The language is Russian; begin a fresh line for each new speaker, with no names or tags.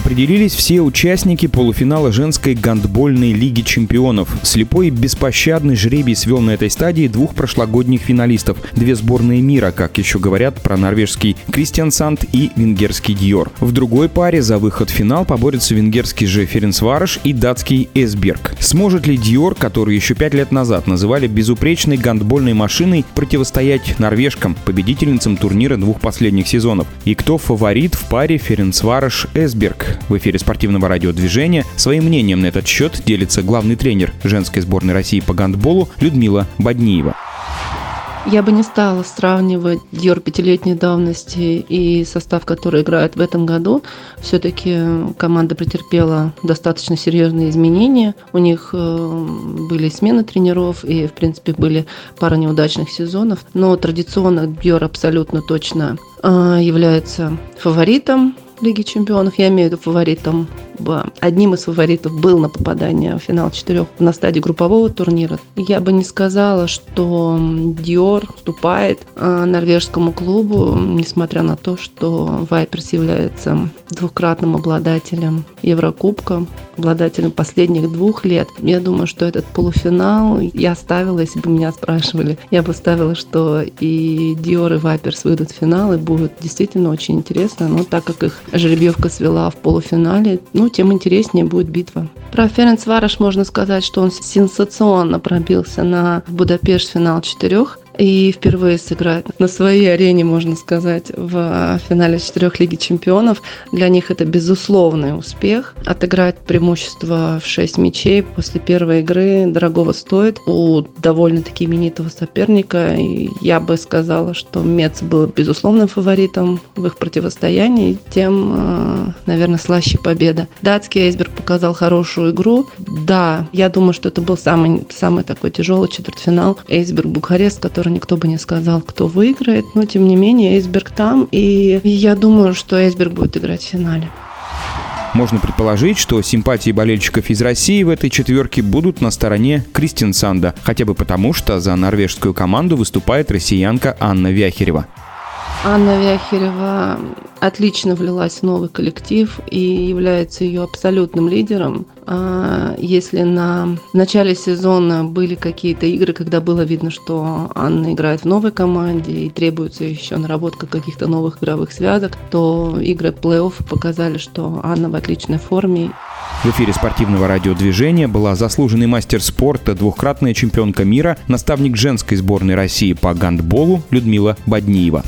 Определились все участники полуфинала женской гандбольной лиги чемпионов. Слепой и беспощадный жребий свел на этой стадии двух прошлогодних финалистов. Две сборные мира, как еще говорят про норвежский Кристиан Санд и венгерский Диор. В другой паре за выход в финал поборются венгерский же Ференцварыш и датский Эсберг. Сможет ли Диор, который еще пять лет назад называли безупречной гандбольной машиной, противостоять норвежкам, победительницам турнира двух последних сезонов? И кто фаворит в паре Ференцварыш-Эсберг? В эфире спортивного радиодвижения своим мнением на этот счет делится главный тренер женской сборной России по гандболу Людмила Бадниева.
Я бы не стала сравнивать Диор пятилетней давности и состав, который играет в этом году. Все-таки команда претерпела достаточно серьезные изменения. У них э, были смены тренеров и, в принципе, были пара неудачных сезонов. Но традиционно Диор абсолютно точно э, является фаворитом Лиги чемпионов. Я имею в виду фаворитом одним из фаворитов был на попадание в финал четырех на стадии группового турнира. Я бы не сказала, что Диор уступает а, норвежскому клубу, несмотря на то, что Вайперс является двукратным обладателем Еврокубка, обладателем последних двух лет. Я думаю, что этот полуфинал я ставила, если бы меня спрашивали, я бы ставила, что и Диор, и Вайперс выйдут в финал, и будет действительно очень интересно. Но так как их жеребьевка свела в полуфинале, ну, тем интереснее будет битва. Про Ференц Вараш можно сказать, что он сенсационно пробился на Будапешт финал четырех и впервые сыграть на своей арене, можно сказать, в финале четырех Лиги Чемпионов. Для них это безусловный успех. Отыграть преимущество в 6 мячей после первой игры дорогого стоит у довольно-таки именитого соперника. Я бы сказала, что Мец был безусловным фаворитом в их противостоянии, тем, э, наверное, слаще победа. Датский Эйсберг показал хорошую игру. Да, я думаю, что это был самый, самый такой тяжелый четвертьфинал. Эйсберг Бухарест, который никто бы не сказал, кто выиграет, но тем не менее Эйсберг там, и я думаю, что Эйсберг будет играть в финале.
Можно предположить, что симпатии болельщиков из России в этой четверке будут на стороне Кристин Санда, хотя бы потому, что за норвежскую команду выступает россиянка Анна Вяхерева.
Анна Вяхерева отлично влилась в новый коллектив и является ее абсолютным лидером. А если на в начале сезона были какие-то игры, когда было видно, что Анна играет в новой команде и требуется еще наработка каких-то новых игровых связок, то игры плей-офф показали, что Анна в отличной форме.
В эфире спортивного радиодвижения была заслуженный мастер спорта, двухкратная чемпионка мира, наставник женской сборной России по гандболу Людмила Бадниева.